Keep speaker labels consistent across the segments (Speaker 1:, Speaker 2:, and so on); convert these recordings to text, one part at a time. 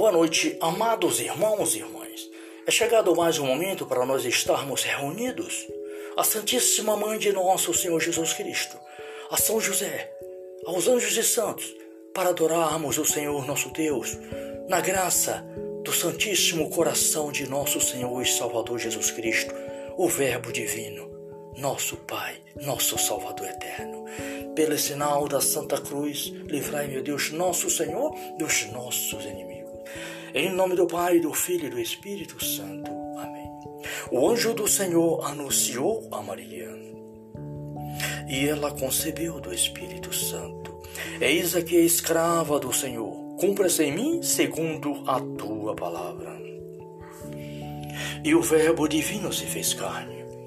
Speaker 1: Boa noite, amados irmãos e irmãs. É chegado mais um momento para nós estarmos reunidos. A Santíssima Mãe de nosso Senhor Jesus Cristo, a São José, aos anjos e santos, para adorarmos o Senhor nosso Deus, na graça do Santíssimo Coração de nosso Senhor e Salvador Jesus Cristo, o Verbo Divino, nosso Pai, nosso Salvador eterno. Pelo sinal da Santa Cruz, livrai, meu Deus, nosso Senhor, dos nossos inimigos. Em nome do Pai, do Filho e do Espírito Santo. Amém. O anjo do Senhor anunciou a Maria, e ela concebeu do Espírito Santo. Eis aqui a escrava do Senhor, cumpra-se em mim segundo a tua palavra. E o Verbo divino se fez carne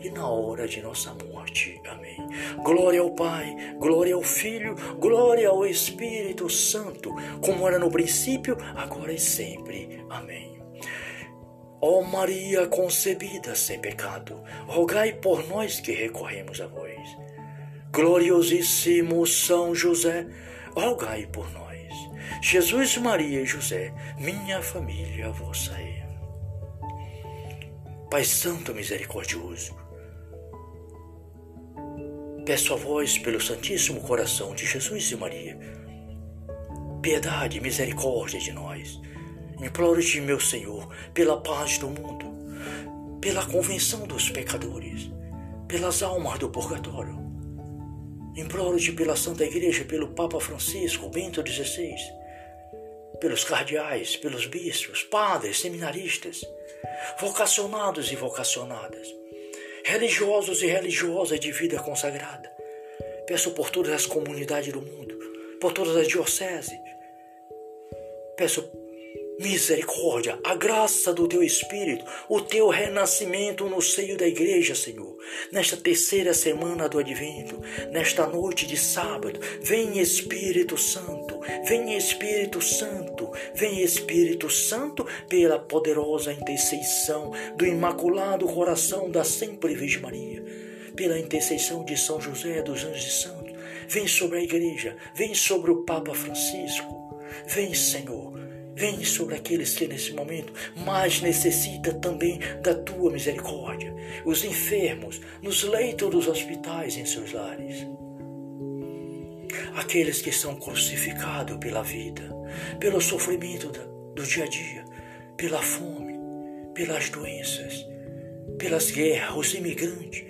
Speaker 1: e na hora de nossa morte. Amém. Glória ao Pai, glória ao Filho, glória ao Espírito Santo, como era no princípio, agora e sempre. Amém. Ó Maria concebida sem pecado, rogai por nós que recorremos a vós. Gloriosíssimo São José, rogai por nós. Jesus, Maria e José, minha família vossa é. Pai Santo Misericordioso, peço a vós, pelo Santíssimo Coração de Jesus e Maria, piedade e misericórdia de nós Imploro-te, meu Senhor, pela paz do mundo, pela convenção dos pecadores, pelas almas do purgatório. Imploro-te pela Santa Igreja, pelo Papa Francisco, Bento XVI, pelos cardeais, pelos bispos, padres, seminaristas, vocacionados e vocacionadas, religiosos e religiosas de vida consagrada. Peço por todas as comunidades do mundo, por todas as dioceses. Peço misericórdia, a graça do teu Espírito, o teu renascimento no seio da igreja, Senhor. Nesta terceira semana do advento, nesta noite de sábado, vem Espírito Santo, vem Espírito Santo, vem Espírito Santo pela poderosa intercessão do Imaculado Coração da Sempre Virgem Maria, pela intercessão de São José dos Anjos Santos. Vem sobre a igreja, vem sobre o Papa Francisco. Vem, Senhor, Vem sobre aqueles que nesse momento mais necessita também da tua misericórdia, os enfermos nos leitos dos hospitais em seus lares. Aqueles que são crucificados pela vida, pelo sofrimento do dia a dia, pela fome, pelas doenças, pelas guerras, os imigrantes,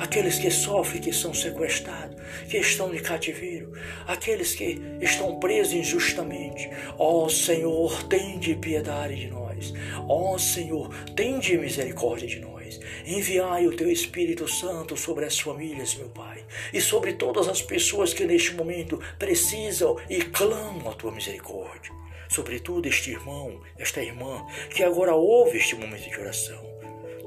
Speaker 1: aqueles que sofrem, que são sequestrados, que estão de cativeiro, aqueles que estão presos injustamente. Ó oh, Senhor, tende piedade de nós. Ó oh, Senhor, tende misericórdia de nós. Enviai o teu Espírito Santo sobre as famílias, meu Pai, e sobre todas as pessoas que neste momento precisam e clamam a tua misericórdia. Sobretudo este irmão, esta irmã, que agora ouve este momento de oração.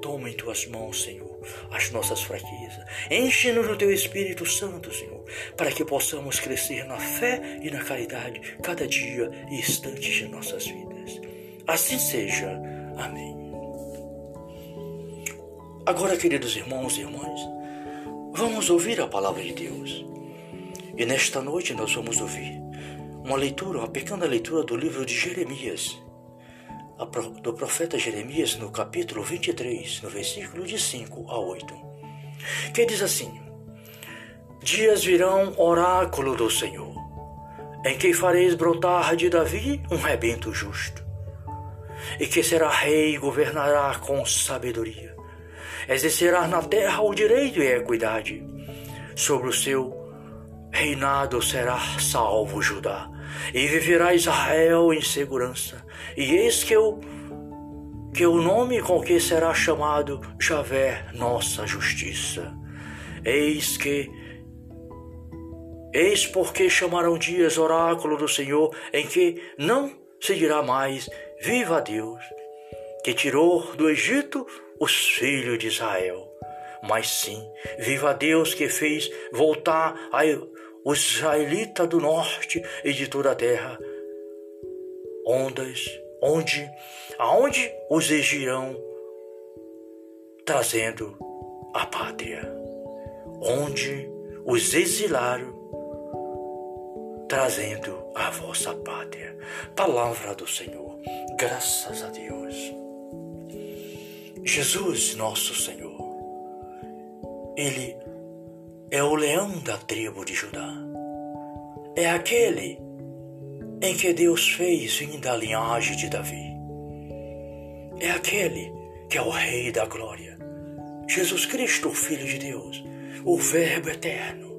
Speaker 1: Toma em tuas mãos, Senhor as nossas fraquezas. Enche-nos do teu Espírito Santo, Senhor, para que possamos crescer na fé e na caridade cada dia e instante de nossas vidas. Assim seja. Amém. Agora, queridos irmãos e irmãs, vamos ouvir a palavra de Deus. E nesta noite nós vamos ouvir uma leitura, uma pequena leitura do livro de Jeremias do profeta Jeremias no capítulo 23, no versículo de 5 a 8, que diz assim: Dias virão, oráculo do Senhor, em que fareis brotar de Davi um rebento justo, e que será rei e governará com sabedoria, exercerá na terra o direito e a equidade, sobre o seu reinado será salvo Judá, e viverá Israel em segurança. E eis que eu que o nome com que será chamado Javé, nossa justiça. Eis que Eis porque chamarão dias oráculo do Senhor, em que não se dirá mais: Viva Deus, que tirou do Egito os filhos de Israel. Mas sim, viva Deus que fez voltar os israelitas do norte e de toda a terra, ondas, onde, aonde os exigirão, trazendo a pátria, onde os exilaram, trazendo a vossa pátria. Palavra do Senhor, graças a Deus. Jesus, nosso Senhor, Ele é o leão da tribo de Judá. É aquele em que Deus fez vir da linhagem de Davi. É aquele que é o Rei da Glória. Jesus Cristo, o Filho de Deus, o Verbo eterno.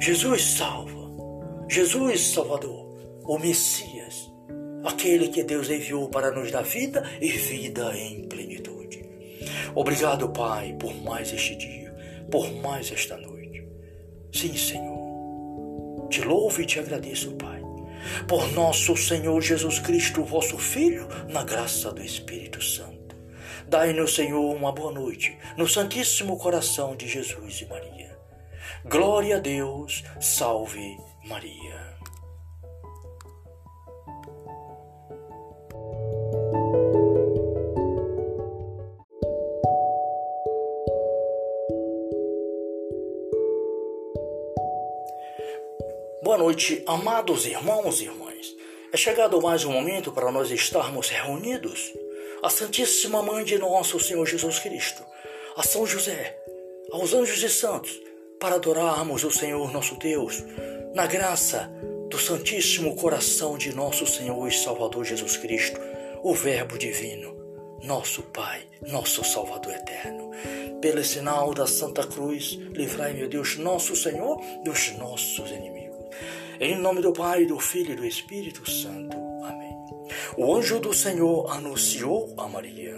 Speaker 1: Jesus salva. Jesus Salvador, o Messias, aquele que Deus enviou para nos dar vida e vida em plenitude. Obrigado, Pai, por mais este dia por mais esta noite. Sim, Senhor. Te louvo e te agradeço, Pai, por nosso Senhor Jesus Cristo, vosso Filho, na graça do Espírito Santo. Dai-nos, Senhor, uma boa noite no Santíssimo Coração de Jesus e Maria. Glória a Deus, salve Maria. Boa noite, amados irmãos e irmãs. É chegado mais um momento para nós estarmos reunidos. A Santíssima Mãe de nosso Senhor Jesus Cristo, a São José, aos anjos e santos, para adorarmos o Senhor nosso Deus, na graça do Santíssimo Coração de nosso Senhor e Salvador Jesus Cristo, o Verbo Divino, nosso Pai, nosso Salvador eterno. Pelo sinal da Santa Cruz, livrai, meu Deus, nosso Senhor, dos nossos inimigos. Em nome do Pai, do Filho e do Espírito Santo. Amém. O anjo do Senhor anunciou a Maria,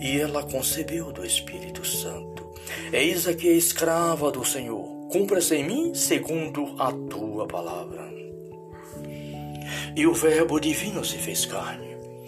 Speaker 1: e ela concebeu do Espírito Santo. Eis aqui a escrava do Senhor, cumpra-se em mim segundo a tua palavra. E o Verbo divino se fez carne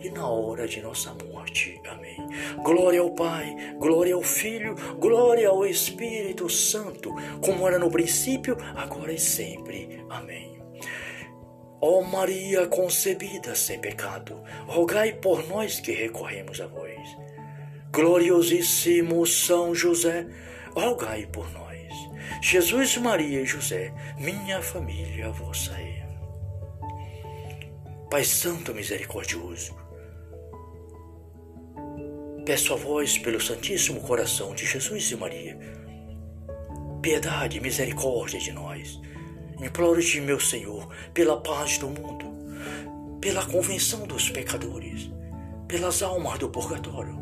Speaker 1: e na hora de nossa morte. Amém. Glória ao Pai, glória ao Filho, glória ao Espírito Santo, como era no princípio, agora e sempre. Amém. Ó Maria concebida sem pecado, rogai por nós que recorremos a vós. Gloriosíssimo São José, rogai por nós. Jesus, Maria e José, minha família vossa é. Pai Santo Misericordioso, peço a vós, pelo Santíssimo Coração de Jesus e Maria, piedade e misericórdia de nós Imploro-te, meu Senhor, pela paz do mundo, pela convenção dos pecadores, pelas almas do purgatório.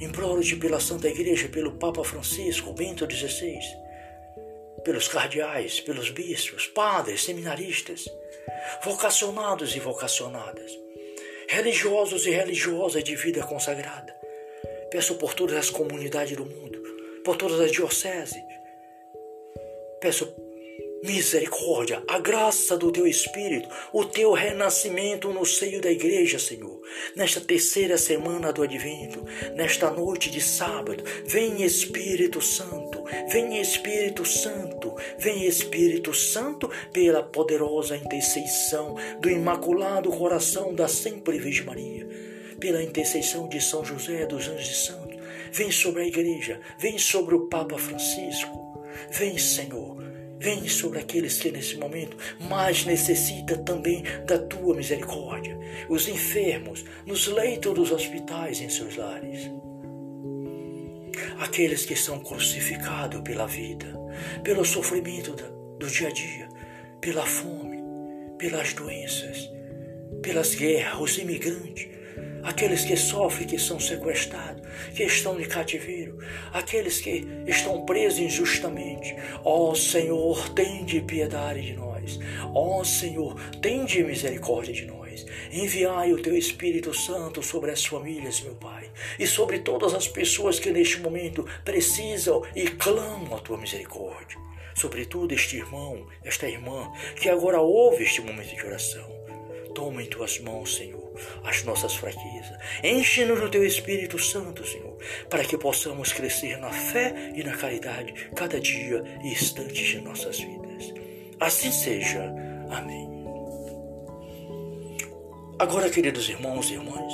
Speaker 1: Imploro-te pela Santa Igreja, pelo Papa Francisco, Bento XVI, pelos cardeais, pelos bispos, padres, seminaristas, vocacionados e vocacionadas, religiosos e religiosas de vida consagrada. Peço por todas as comunidades do mundo, por todas as dioceses. Peço misericórdia, a graça do teu Espírito, o teu renascimento no seio da igreja, Senhor. Nesta terceira semana do Advento, nesta noite de sábado, vem Espírito Santo, vem Espírito Santo, vem Espírito Santo pela poderosa intercessão do Imaculado Coração da Sempre Virgem Maria, pela intercessão de São José dos Anjos Santos. Vem sobre a igreja, vem sobre o Papa Francisco. Vem, Senhor, Vem sobre aqueles que nesse momento mais necessita também da tua misericórdia, os enfermos nos leitos dos hospitais em seus lares. Aqueles que são crucificados pela vida, pelo sofrimento do dia a dia, pela fome, pelas doenças, pelas guerras, os imigrantes, aqueles que sofrem, que são sequestrados, que estão de cativeiro, aqueles que estão presos injustamente. Ó oh, Senhor, tende piedade de nós. Ó oh, Senhor, tende misericórdia de nós. Enviai o teu Espírito Santo sobre as famílias, meu Pai, e sobre todas as pessoas que neste momento precisam e clamam a tua misericórdia. Sobretudo este irmão, esta irmã, que agora ouve este momento de oração. Toma em tuas mãos, Senhor, as nossas fraquezas. Enche-nos do teu Espírito Santo, Senhor, para que possamos crescer na fé e na caridade cada dia e instante de nossas vidas. Assim seja. Amém. Agora, queridos irmãos e irmãs,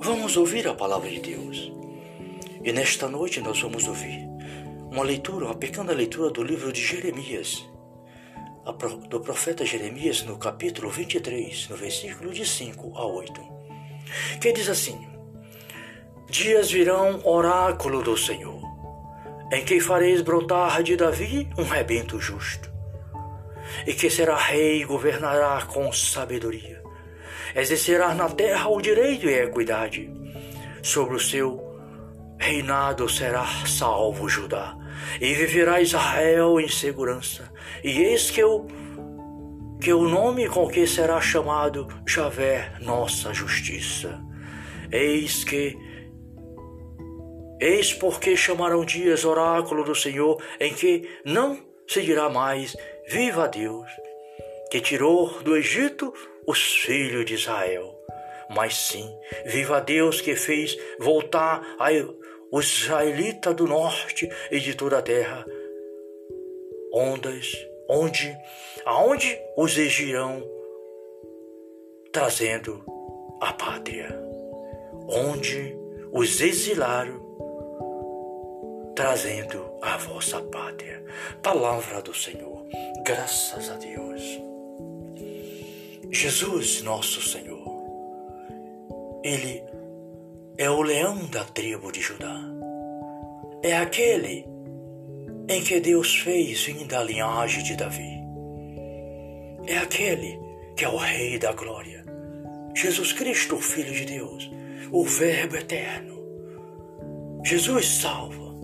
Speaker 1: vamos ouvir a palavra de Deus. E nesta noite nós vamos ouvir uma leitura, uma pequena leitura do livro de Jeremias, do profeta Jeremias no capítulo 23, no versículo de 5 a 8, que diz assim: Dias virão, oráculo do Senhor, em que fareis brotar de Davi um rebento justo, e que será rei e governará com sabedoria, exercerá na terra o direito e a equidade, sobre o seu reinado será salvo Judá, e viverá Israel em segurança. E eis que o que o nome com que será chamado Javé, nossa justiça. Eis que Eis porque chamarão dias oráculo do Senhor, em que não se dirá mais: Viva Deus, que tirou do Egito os filhos de Israel. Mas sim, viva Deus que fez voltar os israelitas do norte e de toda a terra, ondas, onde, aonde os exigirão, trazendo a pátria, onde os exilaram, trazendo a vossa pátria. Palavra do Senhor, graças a Deus. Jesus, nosso Senhor, Ele é o leão da tribo de Judá. É aquele em que Deus fez vir da linhagem de Davi. É aquele que é o Rei da Glória. Jesus Cristo, o Filho de Deus, o Verbo eterno. Jesus salva.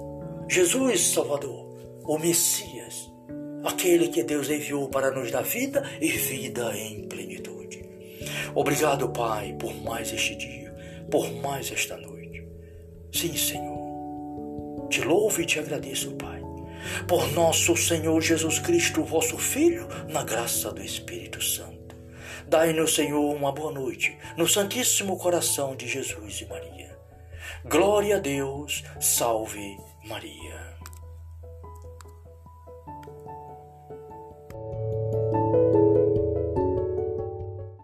Speaker 1: Jesus Salvador, o Messias, aquele que Deus enviou para nos dar vida e vida em plenitude. Obrigado, Pai, por mais este dia por mais esta noite. Sim, Senhor, te louvo e te agradeço, Pai, por nosso Senhor Jesus Cristo, vosso Filho, na graça do Espírito Santo. Dai-nos, Senhor, uma boa noite no Santíssimo Coração de Jesus e Maria. Glória a Deus, salve Maria.